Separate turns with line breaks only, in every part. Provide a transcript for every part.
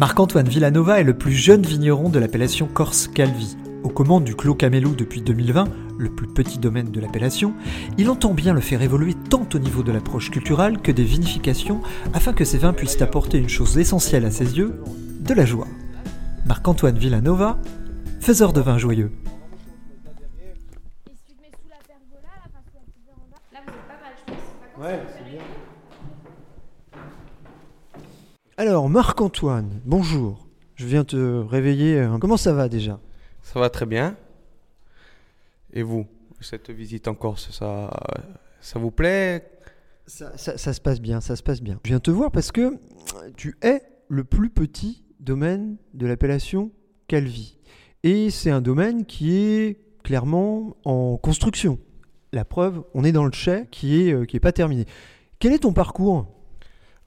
Marc-Antoine Villanova est le plus jeune vigneron de l'appellation Corse Calvi. Aux commandes du Clos Camélou depuis 2020, le plus petit domaine de l'appellation, il entend bien le faire évoluer tant au niveau de l'approche culturelle que des vinifications afin que ses vins puissent apporter une chose essentielle à ses yeux, de la joie. Marc-Antoine Villanova, faiseur de vins joyeux. Alors, Marc-Antoine, bonjour. Je viens te réveiller. Comment ça va déjà?
Ça va très bien. Et vous, cette visite en Corse, ça, ça vous plaît?
Ça, ça- ça se passe bien, ça se passe bien. Je viens te voir parce que tu es le plus petit domaine de l'appellation Calvi. Et c'est un domaine qui est clairement en construction. La preuve, on est dans le chai qui est, euh, qui est pas terminé. Quel est ton parcours?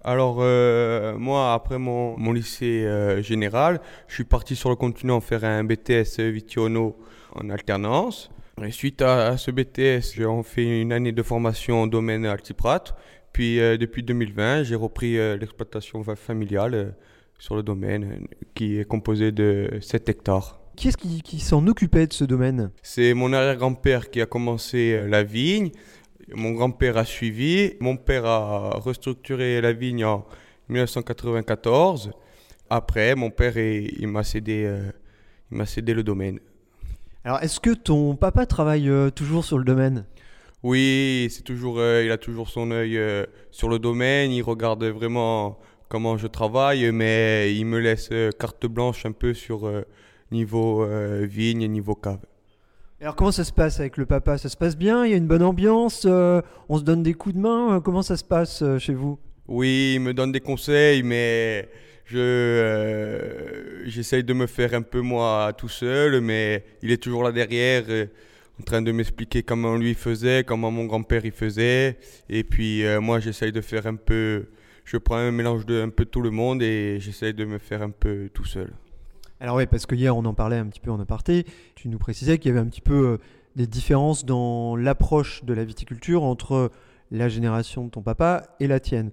Alors, euh, moi, après mon, mon lycée euh, général, je suis parti sur le continent faire un BTS Vitiono en alternance. Et suite à, à ce BTS, j'ai fait une année de formation au domaine Altiprat. Puis, euh, depuis 2020, j'ai repris euh, l'exploitation fa- familiale euh, sur le domaine euh, qui est composé de 7 hectares.
Qui est-ce qui, qui s'en occupait de ce domaine?
C'est mon arrière-grand-père qui a commencé euh, la vigne. Mon grand-père a suivi. Mon père a restructuré la vigne en 1994. Après, mon père, il, il m'a cédé, euh, il m'a cédé le domaine.
Alors, est-ce que ton papa travaille euh, toujours sur le domaine?
Oui, c'est toujours, euh, il a toujours son œil sur le domaine. Il regarde vraiment comment je travaille, mais il me laisse carte blanche un peu sur niveau vigne et niveau cave.
Alors comment ça se passe avec le papa? Ça se passe bien? Il y a une bonne ambiance? Euh, On se donne des coups de main? Euh, Comment ça se passe euh, chez vous?
Oui, il me donne des conseils, mais je j'essaye de me faire un peu moi tout seul, mais il est toujours là derrière, en train de m'expliquer comment lui faisait, comment mon grand-père il faisait, et puis moi j'essaye de faire un peu, je prends un mélange de un peu tout le monde et j'essaye de me faire un peu tout seul.
Alors oui, parce que hier on en parlait un petit peu en aparté. Tu nous précisais qu'il y avait un petit peu euh, des différences dans l'approche de la viticulture entre la génération de ton papa et la tienne.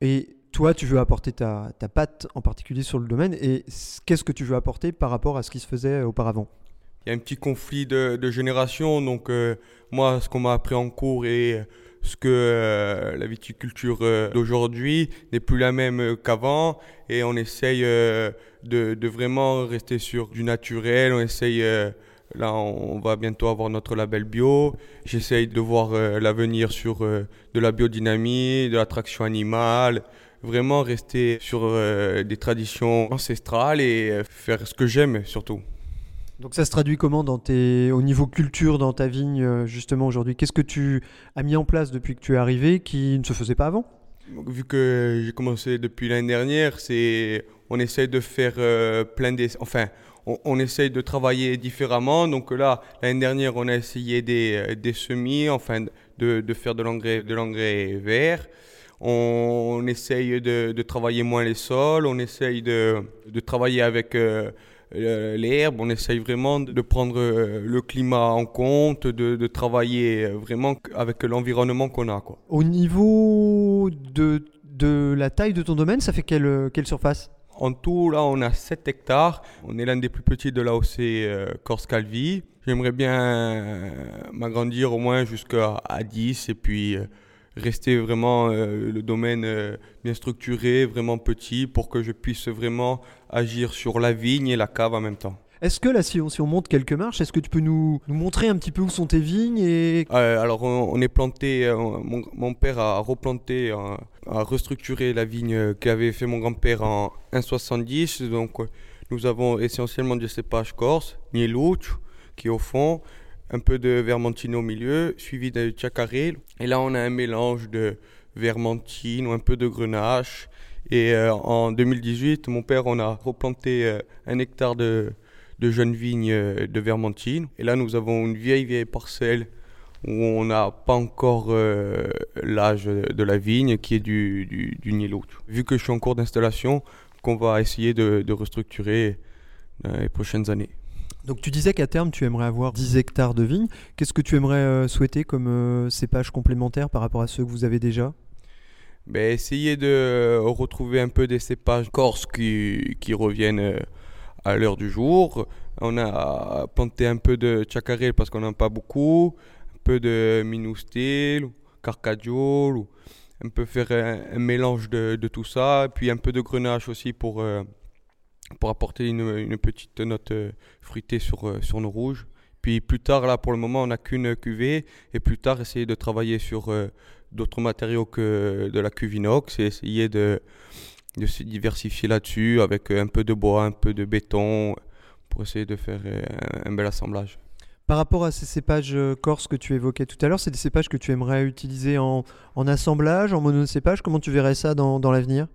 Et toi, tu veux apporter ta, ta patte en particulier sur le domaine. Et qu'est-ce que tu veux apporter par rapport à ce qui se faisait auparavant?
Il y a un petit conflit de, génération. Donc, euh, moi, ce qu'on m'a appris en cours et ce que euh, la viticulture d'aujourd'hui n'est plus la même qu'avant. Et on essaye de, de vraiment rester sur du naturel. On essaye. euh, Là, on va bientôt avoir notre label bio. J'essaye de voir euh, l'avenir sur euh, de la biodynamie, de l'attraction animale. Vraiment rester sur des traditions ancestrales et faire ce que j'aime surtout.
Donc ça se traduit comment dans tes, au niveau culture dans ta vigne justement aujourd'hui? Qu'est-ce que tu as mis en place depuis que tu es arrivé qui ne se faisait pas avant?
Vu que j'ai commencé depuis l'année dernière, c'est on essaye de faire euh, plein enfin on, essaye de travailler différemment. Donc là, l'année dernière, on a essayé des, euh, des semis, enfin de, de faire de l'engrais de l'engrais vert. On, essaye de, de travailler moins les sols, on essaye de, de travailler avec euh, euh, l'herbe, on essaye vraiment de prendre le climat en compte, de, de travailler vraiment avec l'environnement qu'on a. Quoi.
Au niveau de, de la taille de ton domaine, ça fait quelle, quelle surface?
En tout, là, on a 7 hectares. On est l'un des plus petits de l'AOC euh, Corse-Calvi. J'aimerais bien euh, m'agrandir au moins jusqu'à à 10 et puis euh, rester vraiment le domaine bien structuré, vraiment petit, pour que je puisse vraiment agir sur la vigne et la cave en même temps.
Est-ce que là, si on, monte quelques marches, est-ce que tu peux nous, montrer un petit peu où sont tes vignes et
Euh, alors, on, est planté, euh, mon, père a replanté, euh, a restructuré la vigne qu'avait fait mon grand-père en 1,70. Donc, nous avons essentiellement du cépage corse, Nieluch, qui est au fond, un peu de vermentine au milieu, suivi de chacaré. Et là, on a un mélange de vermentine ou un peu de grenache. Et en 2018, mon père, on a replanté un hectare de, de jeunes vignes euh, de vermentine. Et là, nous avons une vieille, vieille parcelle où on n'a pas encore euh, l'âge de la vigne qui est du, du, du Nilo. Vu que je suis en cours d'installation, qu'on va essayer de, de restructurer dans les prochaines années.
Donc tu disais qu'à terme tu aimerais avoir 10 hectares de vignes. Qu'est-ce que tu aimerais euh, souhaiter comme euh, cépage complémentaire par rapport à ceux que vous avez déjà?
Ben, essayer de retrouver un peu des cépages corses qui, qui reviennent euh, à l'heure du jour. On a planté un peu de chacarel parce qu'on n'en a pas beaucoup, un peu de minustel, carcadiol, ou un peu faire un, mélange de, tout ça, puis un peu de grenache aussi pour, euh, pour apporter une, petite note euh, fruitée sur, euh, sur nos rouges. Puis plus tard, là pour le moment, on n'a qu'une cuvée, et plus tard, essayer de travailler sur d'autres matériaux que de la cuve inox et essayer de, de se diversifier là-dessus avec euh, un peu de bois, un peu de béton, pour essayer de faire euh, un, un bel assemblage.
Par rapport à ces cépages euh, corses que tu évoquais tout à l'heure, c'est des cépages que tu aimerais utiliser en, en assemblage, en monocépage? Comment tu verrais ça dans, dans l'avenir?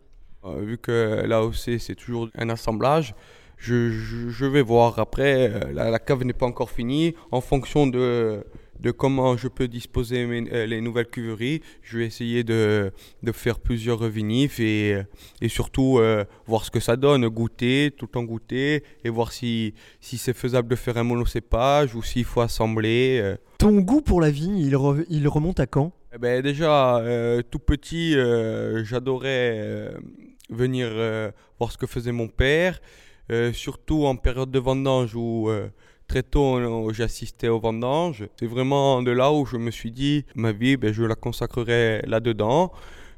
Euh, vu que l'AOC c'est toujours un assemblage, je, je- je vais voir. Après, la, la cave n'est pas encore finie. En fonction de, de comment je peux disposer mes- euh, les nouvelles cuveries, je vais essayer de, de faire plusieurs vinifs et, euh, et surtout euh, voir ce que ça donne, goûter, tout temps goûter et voir si, si c'est faisable de faire un monocépage ou s'il faut assembler.
Ton goût pour la vigne, il, re- il remonte à quand?
Eh ben déjà, euh, tout petit, euh, j'adorais venir voir ce que faisait mon père, surtout en période de vendange où très tôt j'assistais aux vendanges. C'est vraiment de là où je me suis dit, ma vie, ben, je la consacrerai là-dedans.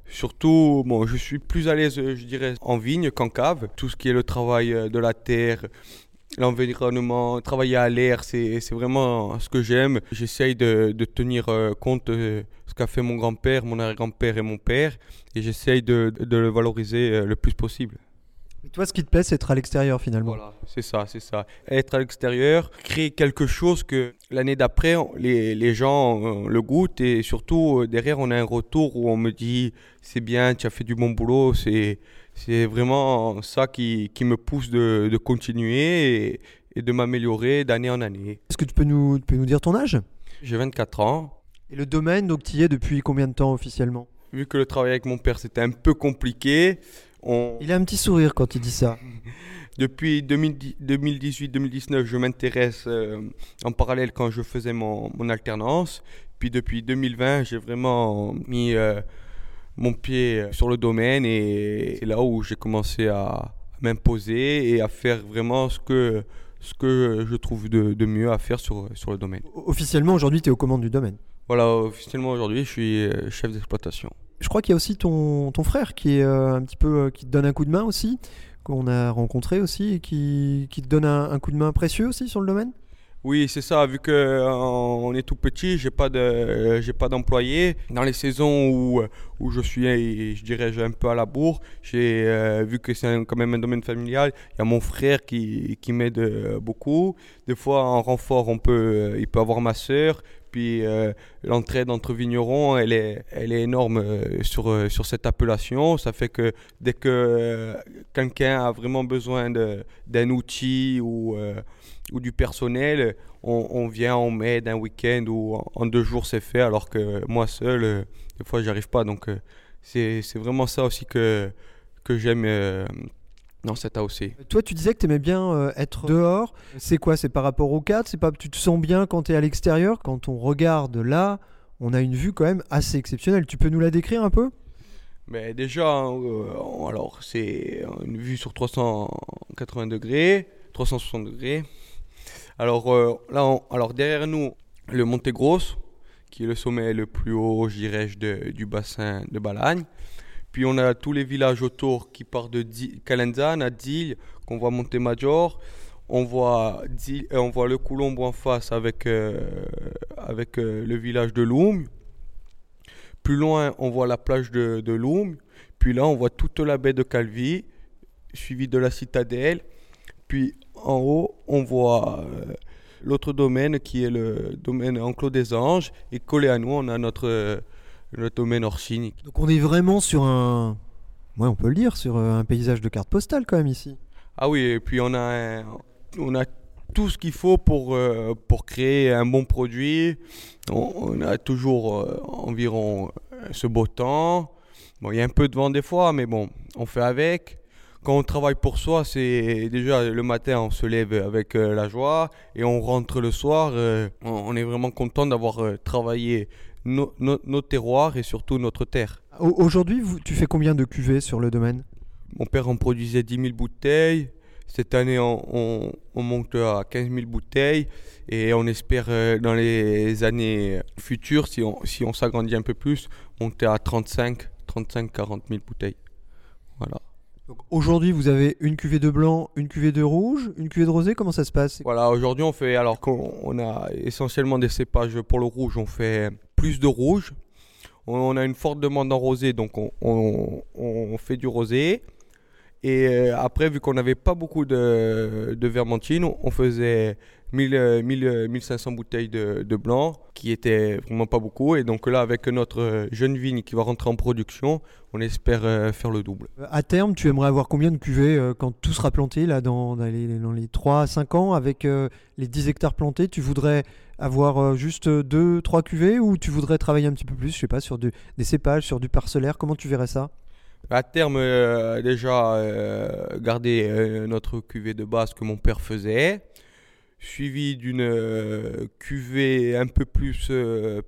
Surtout, bon, je suis plus à l'aise, euh, je dirais, en vigne qu'en cave. Tout ce qui est le travail euh, de la terre, l'environnement, travailler à l'air, c'est vraiment ce que j'aime. J'essaye de, de tenir euh, compte de ce qu'a fait mon grand-père, mon arrière-grand-père et mon père, et j'essaye de, de le valoriser euh, le plus possible.
Et toi, ce qui te plaît, c'est être à l'extérieur finalement.
Voilà, c'est ça, c'est ça. Être à l'extérieur, créer quelque chose que l'année d'après, les, les gens euh, le goûtent et surtout euh, derrière, on a un retour où on me dit c'est bien, tu as fait du bon boulot. C'est, c'est vraiment ça qui, qui me pousse de, de continuer et, et de m'améliorer d'année en année.
Est-ce que tu peux nous, tu peux nous dire ton âge?
J'ai 24 ans.
Et le domaine, donc tu y es depuis combien de temps officiellement?
Vu que le travail avec mon père c'était un peu compliqué, on,
Il a un petit sourire quand il dit ça.
Depuis 2018-2019, je m'intéresse euh, en parallèle quand je faisais mon, mon alternance. Puis depuis 2020, j'ai vraiment mis euh, mon pied sur le domaine et c'est là où j'ai commencé à m'imposer et à faire vraiment ce que, ce que je trouve de, de mieux à faire sur, sur le domaine.
Officiellement, aujourd'hui, tu es aux commandes du domaine.
Voilà, officiellement aujourd'hui, je suis euh, chef d'exploitation.
Je crois qu'il y a aussi ton, frère qui est euh, un petit peu euh, qui te donne un coup de main aussi, qu'on a rencontré aussi et qui, te donne un, coup de main précieux aussi sur le domaine?
Oui, c'est ça. Vu que euh, on est tout petit, j'ai pas j'ai pas d'employé. Dans les saisons où où je suis, je dirais, un peu à la bourre. Vu que c'est quand même un domaine familial. Il y a mon frère qui qui m'aide beaucoup. Des fois, en renfort, il peut avoir ma sœur. Puis euh, l'entraide entre vignerons, elle est, elle est énorme euh, sur, euh, sur cette appellation. Ça fait que dès que euh, quelqu'un a vraiment besoin d'un outil ou, ou du personnel, on, vient, on m'aide un week-end ou en, deux jours c'est fait, alors que moi seul, des fois j'arrive pas. Donc c'est c'est vraiment ça aussi que, que j'aime euh, dans cette AOC.
Toi, tu disais que tu aimais bien euh, être dehors. C'est quoi? C'est par rapport au cadre? C'est pas tu te sens bien quand tu es à l'extérieur? Quand on regarde là, on a une vue quand même assez exceptionnelle. Tu peux nous la décrire un peu?
Mais déjà, euh, alors c'est une vue sur 380 degrés, 360 degrés. Alors euh, là, on- alors derrière nous, le Monte Grosso, qui est le sommet le plus haut, je dirais, du bassin de Balagne. Puis on a tous les villages autour qui partent de Calenzane à Dille, qu'on voit Montemaggior. On voit, euh, on voit le Coulombo en face avec, euh, avec euh, le village de Loum. Plus loin, on voit la plage de, de Loum. Puis là, on voit toute la baie de Calvi, suivie de la citadelle. Puis en haut, on voit l'autre domaine qui est le domaine Enclos des Anges. Et collé à nous, on a notre, notre domaine Orsini.
Donc on est vraiment sur un, ouais, on peut le dire, sur euh, un paysage de carte postale quand même ici.
Ah oui, et puis on a, on a tout ce qu'il faut pour, euh, pour créer un bon produit. On, on a toujours euh, environ ce beau temps. Bon, il y a un peu de vent des fois, mais bon, on fait avec. Quand on travaille pour soi, c'est déjà le matin, on se lève avec euh, la joie et on rentre le soir. on, on est vraiment content d'avoir euh, travaillé no- no- nos terroirs et surtout notre terre.
Au- Aujourd'hui, tu fais combien de cuvées sur le domaine?
Mon père en produisait 10 000 bouteilles. Cette année, on, on- on monte à 15 000 bouteilles et on espère euh, dans les années futures, si on, si on s'agrandit un peu plus, monter à 35, 35, 40 000 bouteilles. Voilà.
Aujourd'hui, vous avez une cuvée de blanc, une cuvée de rouge, une cuvée de rosé. Comment ça se passe?
Voilà, aujourd'hui, on fait, alors qu'on on a essentiellement des cépages pour le rouge, on fait plus de rouge. On, a une forte demande en rosé, donc on, on- on fait du rosé. Et euh, après, vu qu'on n'avait pas beaucoup de, de vermentine, on- faisait 1000, euh, 1000, euh, 1500 bouteilles de, blanc, qui était vraiment pas beaucoup. Et donc là, avec notre jeune vigne qui va rentrer en production, on espère euh, faire le double.
Euh, À terme, tu aimerais avoir combien de cuvées quand tout sera planté là dans, dans les, dans les 3 à 5 ans avec les 10 hectares plantés Tu voudrais avoir juste 2 3 cuvées ou tu voudrais travailler un petit peu plus, je sais pas, sur des cépages, sur du parcellaire? Comment tu verrais ça?
À terme, euh, déjà, euh, garder euh, notre cuvée de base que mon père faisait, suivi d'une cuvée un peu plus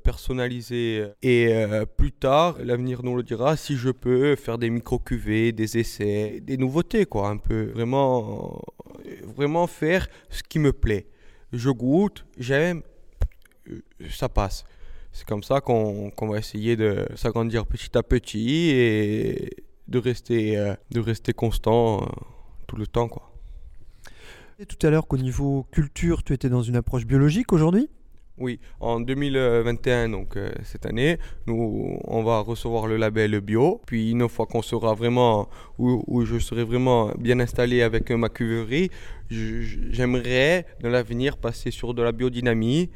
personnalisée. Et plus tard, l'avenir nous le dira, si je peux faire des micro-cuvées, des essais, des nouveautés, quoi, un peu. Vraiment, vraiment faire ce qui me plaît. Je goûte, j'aime, ça passe. C'est comme ça qu'on va essayer de s'agrandir petit à petit et de rester, euh, de rester constant euh, tout le temps. Quoi.
Et tout à l'heure qu'au niveau culture, tu étais dans une approche biologique aujourd'hui?
Oui, en 2021, donc euh, cette année, nous, on va recevoir le label bio. Puis une fois qu'on sera vraiment, où, où je serai vraiment bien installé avec ma cuverie, j'aimerais dans l'avenir passer sur de la biodynamie.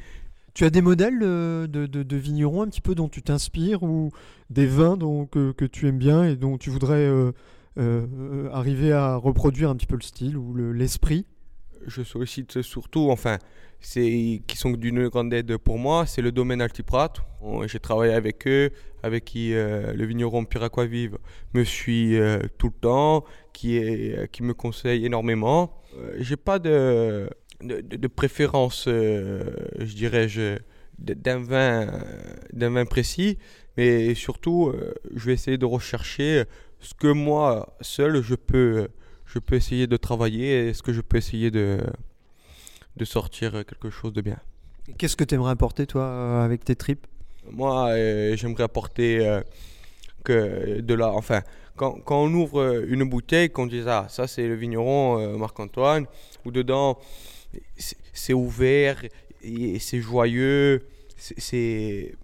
Tu as des modèles euh, de, de- de vignerons un petit peu dont tu t'inspires ou des vins dont, que, tu aimes bien et dont tu voudrais euh, euh, arriver à reproduire un petit peu le style ou le- l'esprit?
Je sollicite surtout, enfin, qui sont d'une grande aide pour moi, c'est le domaine Altiprat. J'ai travaillé avec eux, avec qui le vigneron Pierre Aquavive me suit tout le temps, qui, est, qui me conseille énormément. J'ai pas de, de, de- de préférence, euh, je dirais, je, d'un vin, d'un vin précis, mais surtout, euh, je vais essayer de rechercher ce que moi seul je peux je peux essayer de travailler et ce que je peux essayer de, de sortir quelque chose de bien.
Qu'est-ce que tu aimerais apporter toi euh, avec tes tripes?
Moi, euh, j'aimerais apporter euh, que de la... Enfin, quand, quand on ouvre une bouteille, qu'on dit ah, ça c'est le vigneron euh, Marc-Antoine, où dedans c'est ouvert, c'est joyeux, c'est-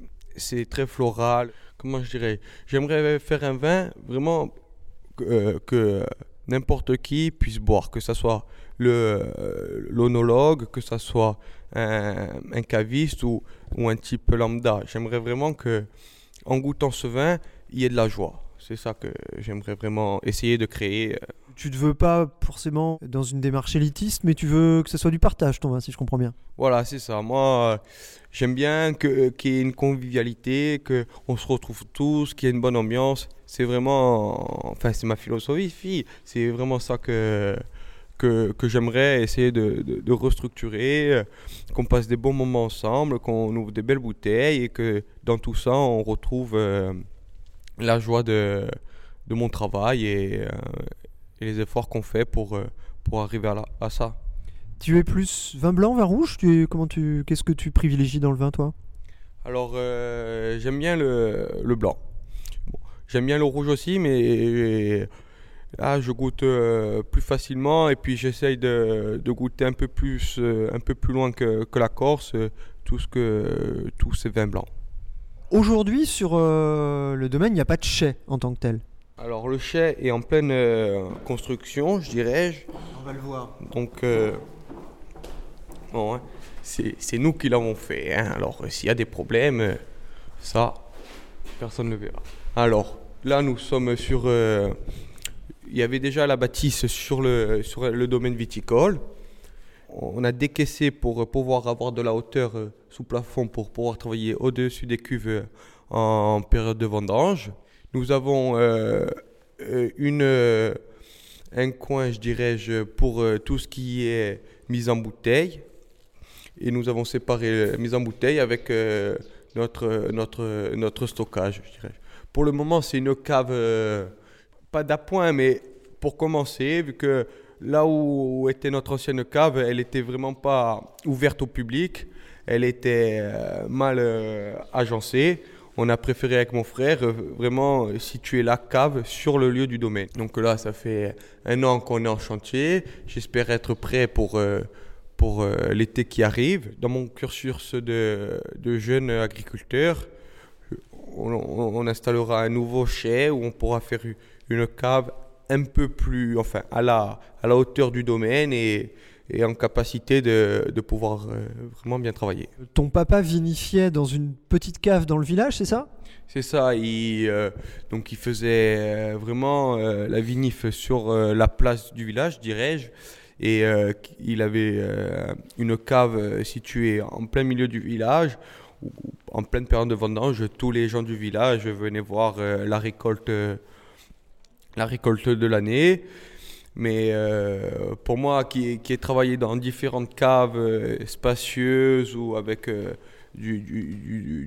très floral. Comment je dirais? J'aimerais faire un vin vraiment que, euh, n'importe qui puisse boire, que ce soit euh, l'onologue, que ce soit un, un caviste ou, ou un type lambda. J'aimerais vraiment que, en goûtant ce vin, il y ait de la joie. C'est ça que j'aimerais vraiment essayer de créer.
Tu ne veux pas forcément dans une démarche élitiste, mais tu veux que ce soit du partage ton vin, si je comprends bien.
Voilà, c'est ça. Moi, euh, j'aime bien que, qu'il y ait une convivialité, qu'on se retrouve tous, qu'il y ait une bonne ambiance. C'est vraiment, enfin, c'est ma philosophie. C'est vraiment ça que, que, que j'aimerais essayer de, de, restructurer, euh, qu'on passe des bons moments ensemble, qu'on ouvre des belles bouteilles et que dans tout ça, on retrouve euh, la joie de, de mon travail et, euh, et les efforts qu'on fait pour, euh, pour arriver à, la- à ça.
Tu es plus vin blanc, vin rouge? Tu es, comment tu, Qu'est-ce que tu privilégies dans le vin, toi?
Alors, euh, j'aime bien le, le blanc. Bon, j'aime bien le rouge aussi, mais là, je goûte euh, plus facilement et puis j'essaye de, de goûter un peu plus, euh, un peu plus loin que, que la Corse, tout ce que, tous ces vins blancs.
Aujourd'hui, sur le domaine, il n'y a pas de chai en tant que tel.
Alors, le chai est en pleine euh, construction, je dirais.
On va le voir.
Donc, euh, Bon, hein, c'est nous qui l'avons fait. hein. Alors, euh, s'il y a des problèmes, ça, personne ne le verra. Alors, là, nous sommes sur. euh, il y avait déjà la bâtisse sur le, sur le domaine viticole. On a décaissé pour pouvoir avoir de la hauteur sous plafond pour pouvoir travailler au-dessus des cuves en période de vendange. Nous avons euh, euh, une, euh, un coin, je dirais, pour tout ce qui est mise en bouteille. Et nous avons séparé la mise en bouteille avec notre, notre, notre stockage, je dirais. Pour le moment, c'est une cave, pas d'appoint, mais pour commencer, vu que là où était notre ancienne cave, elle était vraiment pas ouverte au public, elle était mal agencée. On a préféré avec mon frère euh, vraiment euh, situer la cave sur le lieu du domaine. Donc là, ça fait un an qu'on est en chantier. J'espère être prêt pour, euh, pour l'été qui arrive. Dans mon cursus de, de jeune agriculteur, on, installera un nouveau chai où on pourra faire une cave un peu plus, enfin, à la, à la hauteur du domaine et, et en capacité de, de pouvoir euh, vraiment bien travailler.
Ton papa vinifiait dans une petite cave dans le village, c'est ça?
C'est ça, il, euh, donc il faisait euh, vraiment euh, la vinif sur la place du village, dirais-je, et il avait une cave située en plein milieu du village, où, en pleine période de vendange, tous les gens du village venaient voir la récolte, la récolte de l'année. Mais euh, pour moi, qui, qui ai travaillé dans différentes caves euh, spacieuses ou avec euh, du,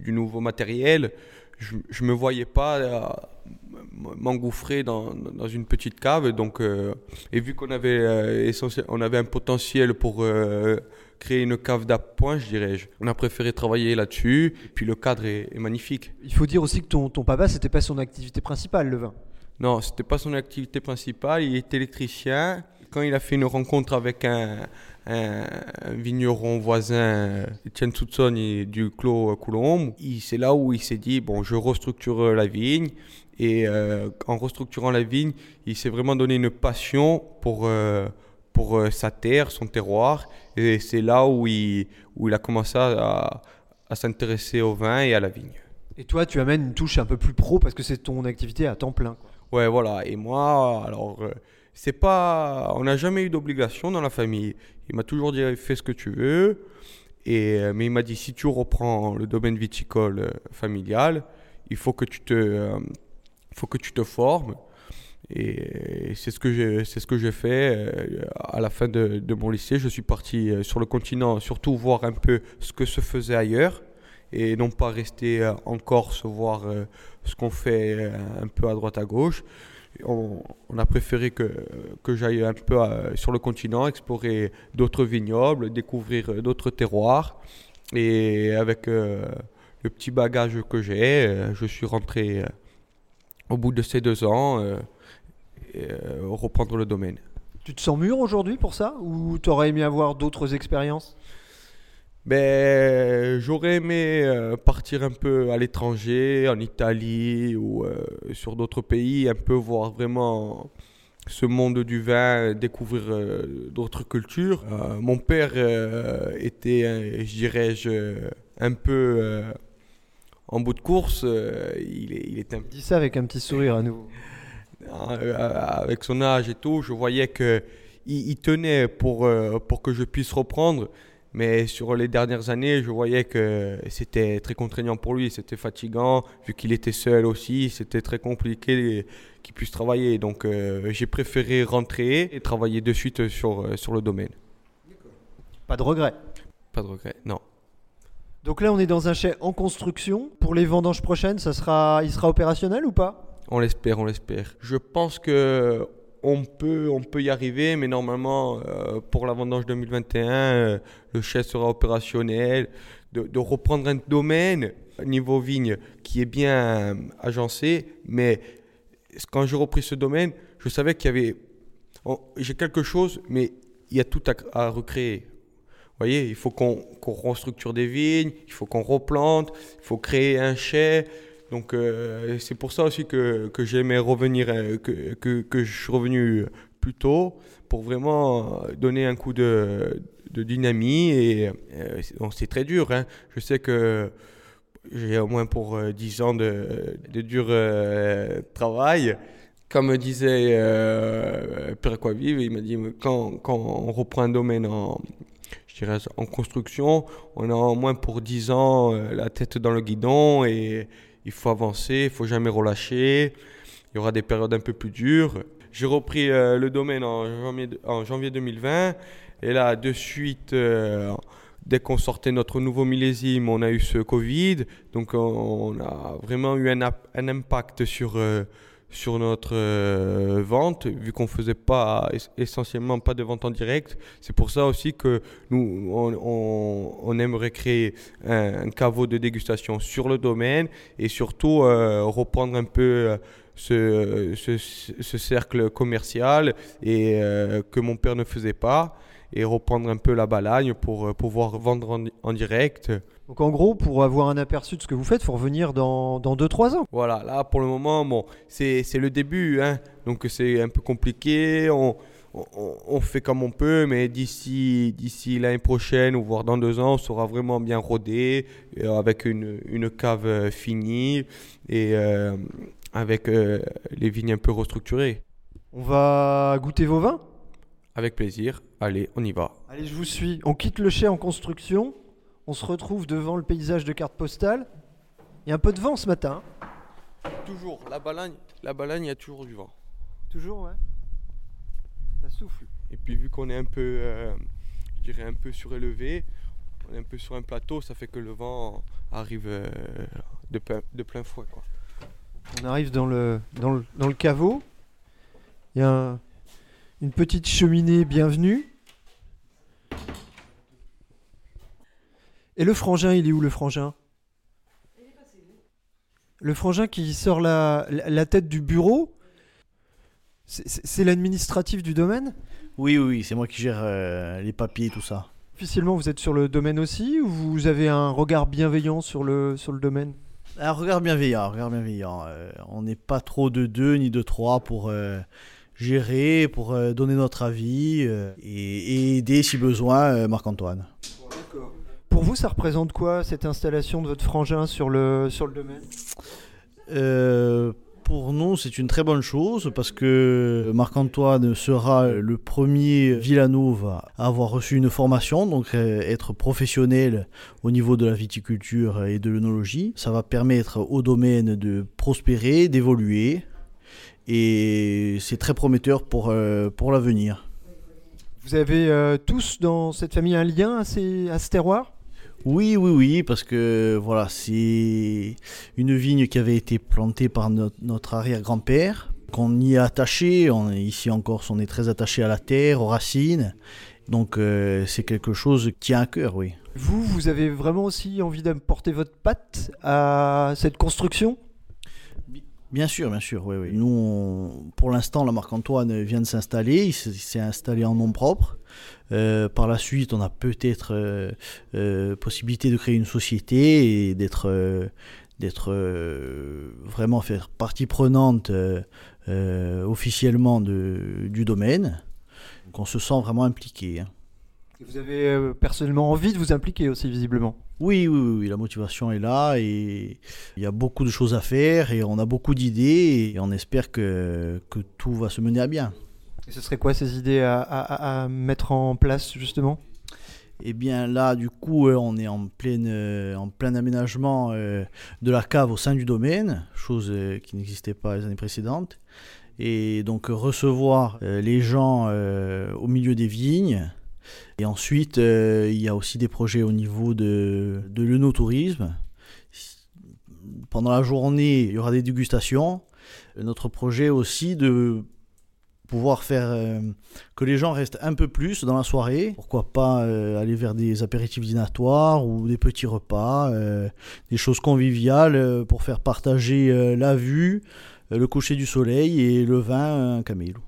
du- nouveau matériel, je ne me voyais pas m'engouffrer dans, dans une petite cave. Donc, et vu qu'on avait, on avait un potentiel pour créer une cave d'appoint, je dirais, on a préféré travailler là-dessus. Puis le cadre est, est magnifique.
Il faut dire aussi que ton, ton papa, c'était pas son activité principale, le vin.
Non, c'était pas son activité principale. Il était électricien. Quand il a fait une rencontre avec un, vigneron voisin, Etienne Soutson du Clos Coulombe, c'est là où il s'est dit bon, je restructure la vigne. Et euh, en restructurant la vigne, il s'est vraiment donné une passion pour, euh, pour euh, sa terre, son terroir. Et c'est là où il, où il a commencé à, à s'intéresser au vin et à la vigne.
Et toi, tu amènes une touche un peu plus pro parce que c'est ton activité à temps plein.
Ouais, voilà. Et moi, alors, euh, c'est pas. On n'a jamais eu d'obligation dans la famille. Il m'a toujours dit fais ce que tu veux. Et, euh, mais il m'a dit si tu reprends le domaine viticole euh, familial, il faut que tu te, faut que tu te formes. Et c'est ce que j'ai, c'est ce que j'ai fait à la fin de, de mon lycée. Je suis parti sur le continent, surtout voir un peu ce que se faisait ailleurs, et non pas rester euh, en Corse voir euh, ce qu'on fait euh, un peu à droite à gauche. On, a préféré que, que j'aille un peu sur le continent, explorer d'autres vignobles, découvrir d'autres terroirs. Et avec le petit bagage que j'ai, je suis rentré au bout de ces deux ans reprendre le domaine.
Tu te sens mûr aujourd'hui pour ça? Ou t'aurais aimé avoir d'autres expériences?
Ben, j'aurais aimé euh, partir un peu à l'étranger, en Italie ou euh, sur d'autres pays, un peu voir vraiment ce monde du vin, découvrir euh, d'autres cultures. Mon père était, je dirais, je, un peu en bout de course. il, est- il était un
Dis ça avec un petit sourire à nouveau.
euh, avec son âge et tout, je voyais que il, il tenait pour, pour que je puisse reprendre. Mais sur les dernières années, je voyais que c'était très contraignant pour lui, c'était fatigant, vu qu'il était seul aussi, c'était très compliqué qu'il puisse travailler. Donc euh, j'ai préféré rentrer et travailler de suite sur, euh, sur le domaine.
Pas de regret.
Pas de regret, non.
Donc là, on est dans un chai en construction. Pour les vendanges prochaines, ça sera, il sera opérationnel ou pas?
On l'espère, on l'espère. Je pense que on peut, on peut y arriver, mais normalement, euh, pour la vendange 2021, euh, le chai sera opérationnel. De, reprendre un domaine niveau vigne qui est bien euh, agencé, mais quand j'ai repris ce domaine, je savais qu'il y avait, j'ai quelque chose, mais il y a tout à, recréer. Vous voyez, il faut qu'on qu'on restructure des vignes, il faut qu'on replante, il faut créer un chai. Donc euh, c'est pour ça aussi que, que j'aimais revenir, euh, que, que, je suis revenu plus tôt pour vraiment donner un coup de, de dynamie et euh, c'est très dur. Hein. Je sais que j'ai au moins pour 10 ans de, de dur travail. Comme disait euh, Pierre Quavive, il m'a dit quand, quand on reprend un domaine en, je dirais, en construction, on a au moins pour 10 ans la tête dans le guidon et il faut avancer, il faut jamais relâcher. Il y aura des périodes un peu plus dures. J'ai repris euh, le domaine en janvier, en janvier 2020. Et là, de suite, euh, dès qu'on sortait notre nouveau millésime, on a eu ce Covid. Donc, on, a vraiment eu un, un impact sur, euh, sur notre vente, vu qu'on faisait pas essentiellement pas de vente en direct. C'est pour ça aussi que nous, on, on, aimerait créer un, caveau de dégustation sur le domaine et surtout reprendre un peu ce, ce, cercle commercial et euh, que mon père ne faisait pas et reprendre un peu la balagne pour euh, pouvoir vendre en, direct.
Donc en gros, pour avoir un aperçu de ce que vous faites, il faut revenir dans 2-3 ans.
Voilà, là pour le moment, bon, c'est le début, hein, donc c'est un peu compliqué. On, on, fait comme on peut, mais d'ici d'ici l'année prochaine ou voire dans deux ans, on sera vraiment bien rodé, euh, avec une, une cave finie et, avec euh, les vignes un peu restructurées.
On va goûter vos vins?
Avec plaisir. Allez, on y va.
Allez, je vous suis. On quitte le chai en construction. On se retrouve devant le paysage de carte postale. Il y a un peu de vent ce matin.
Toujours. La balagne, la balagne, il y a toujours du vent.
Toujours, ouais. Ça souffle.
Et puis vu qu'on est un peu, euh, je dirais un peu surélevé, on est un peu sur un plateau, ça fait que le vent arrive euh, de, plein, de plein fouet, quoi.
On arrive dans le, dans le, caveau. Il y a une petite cheminée bienvenue. Et le frangin, il est où le frangin? Le frangin qui sort la, la tête du bureau C'est l'administratif du domaine?
Oui, oui, c'est moi qui gère euh, les papiers et tout ça.
Officiellement, vous êtes sur le domaine aussi ou vous avez un regard bienveillant sur le, sur le domaine?
Un regard bienveillant, regard bienveillant. Euh, on n'est pas trop de deux ni de trois pour euh, gérer, pour euh, donner notre avis et, aider si besoin Marc-Antoine.
Pour vous, ça représente quoi cette installation de votre frangin sur le, sur le domaine?
Pour nous, c'est une très bonne chose parce que Marc-Antoine sera le premier Villanova à avoir reçu une formation, donc euh, être professionnel au niveau de la viticulture et de l'œnologie. Ça va permettre au domaine de prospérer, d'évoluer et c'est très prometteur pour, euh, pour l'avenir.
Vous avez euh, tous dans cette famille un lien à, ces, à ce terroir?
Oui, oui, oui, parce que voilà, c'est une vigne qui avait été plantée par notre, arrière-grand-père, qu'on y est attaché. On, ici en Corse, on est très attaché à la terre, aux racines. Donc euh, c'est quelque chose qui a un cœur, oui.
Vous, vous avez vraiment aussi envie d'apporter votre patte à cette construction?
Bien sûr, bien sûr, oui, oui. Nous, pour l'instant, la marque Antoine vient de s'installer, il s'est installé en nom propre. Euh, par la suite, on a peut-être euh, euh, possibilité de créer une société et d'être vraiment faire partie prenante officiellement du domaine. On se sent vraiment impliqué. Hein.
Vous avez personnellement envie de vous impliquer aussi visiblement
oui, oui, oui, la motivation est là et il y a beaucoup de choses à faire et on a beaucoup d'idées et on espère que, que tout va se mener à bien.
Et ce serait quoi ces idées à, mettre en place justement?
Eh bien là, du coup, euh, on est en, pleine, euh, en plein aménagement euh, de la cave au sein du domaine, chose qui n'existait pas les années précédentes. Et donc recevoir les gens au milieu des vignes. Et ensuite, il y a aussi des projets au niveau de, de. Pendant la journée, il y aura des dégustations. Notre projet aussi de pouvoir faire euh, que les gens restent un peu plus dans la soirée. Pourquoi pas euh, aller vers des apéritifs dînatoires ou des petits repas, euh, des choses conviviales pour faire partager la vue, le coucher du soleil et le vin, un camélou.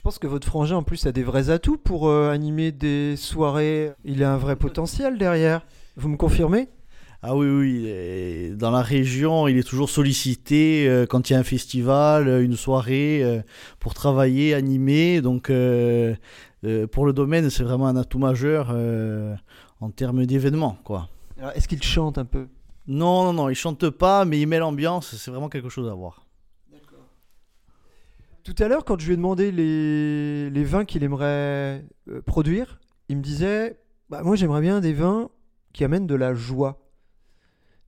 Je pense que votre frangin en plus a des vrais atouts pour animer des soirées. Il a un vrai potentiel derrière. Vous me confirmez?
Ah oui, oui, dans la région, il est toujours sollicité euh, quand il y a un festival, euh, une soirée, euh, pour travailler, animer. Donc, euh, pour le domaine, c'est vraiment un atout majeur euh, en termes d'événements. quoi.
Est-ce qu'il chante un peu?
Non, non, non, il chante pas, mais il met l'ambiance, c'est vraiment quelque chose à voir.
Tout à l'heure, quand je lui ai demandé les, les vins qu'il aimerait euh, produire, il me disait bah, Moi, j'aimerais bien des vins qui amènent de la joie.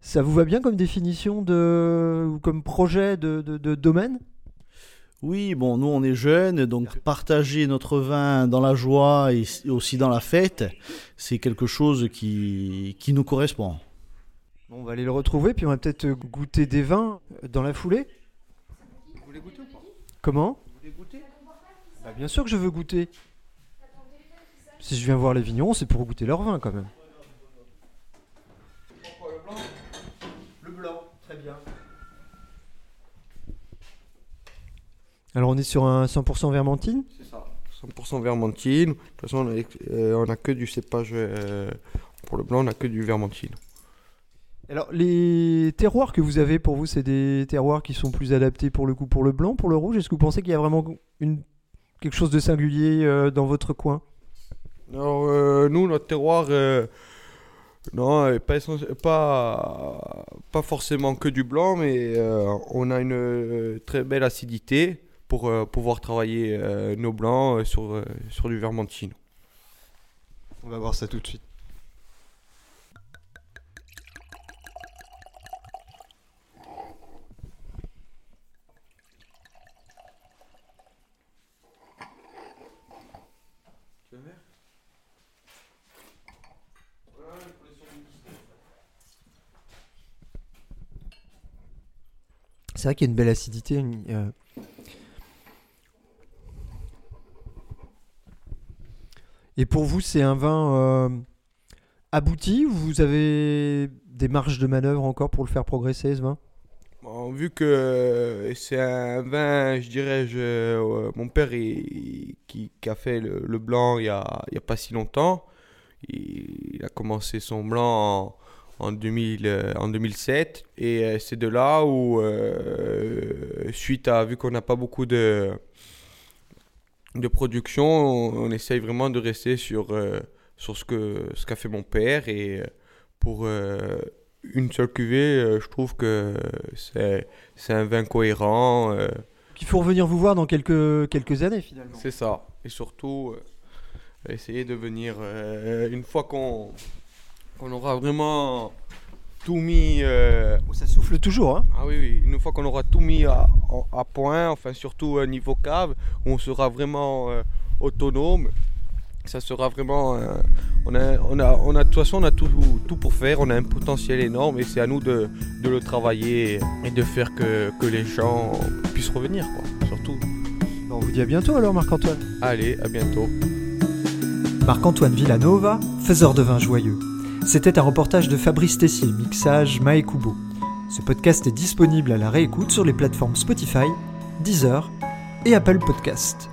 Ça vous va bien comme définition de, ou comme projet de, de- de domaine?
Oui, bon, nous on est jeunes, donc partager notre vin dans la joie et aussi dans la fête, c'est quelque chose qui, qui nous correspond.
On va aller le retrouver, puis on va peut-être goûter des vins dans la foulée.
Vous voulez goûter ou pas
Comment
Vous voulez goûter?
Bah, Bien sûr que je veux goûter. Si je viens voir les vignerons, c'est pour goûter leur vin quand même. Le blanc, très bien. Alors on est sur un 100% vermentine?
C'est ça. 100% vermentine. De toute façon, on a, euh, on a que du cépage. euh, pour le blanc, on a que du vermentine.
Alors les terroirs que vous avez pour vous, c'est des terroirs qui sont plus adaptés pour le coup pour le blanc, pour le rouge? Est-ce que vous pensez qu'il y a vraiment une, quelque chose de singulier euh, dans votre coin?
Alors, euh, nous, notre terroir, euh, non, pas, pas, pas forcément que du blanc, mais euh, on a une très belle acidité pour euh, pouvoir travailler euh, nos blancs euh, sur, euh, sur du vermentine.
On va voir ça tout de suite. C'est vrai qu'il y a une belle acidité. euh, Et pour vous, c'est un vin euh, abouti ou vous avez des marges de manœuvre encore pour le faire progresser, ce vin?
Vu que euh, c'est un vin, je dirais, mon père qui, a fait le, blanc il y a, pas si longtemps. Il a commencé son blanc en, en, 2000, euh, en 2007. Et euh, c'est de là où, euh, suite à, vu qu'on n'a pas beaucoup de, de production, on, on essaye vraiment de rester sur, sur ce que ce qu'a fait mon père. Et pour une seule cuvée, je trouve que c'est c'est un vin cohérent. euh,
Il faut revenir vous voir dans quelques, quelques années finalement.
c'est ça. Et surtout, essayer de venir, une fois qu'on qu'on aura vraiment tout mis... euh,
Ça souffle toujours, hein
ah oui, oui, une fois qu'on aura tout mis à, point, enfin surtout au niveau cave, où on sera vraiment euh, autonome, ça sera vraiment... euh, on a, on a, on a, de toute façon, on a tout, tout pour faire, on a un potentiel énorme et c'est à nous de, de le travailler et de faire que, que les gens puissent revenir, quoi, surtout.
On vous dit à bientôt alors Marc-Antoine.
Allez, à bientôt.
Marc-Antoine Villanova, faiseur de vin joyeux. C'était un reportage de Fabrice Tessier, mixage Mae Kubo. Ce podcast est disponible à la réécoute sur les plateformes Spotify, Deezer et Apple Podcast.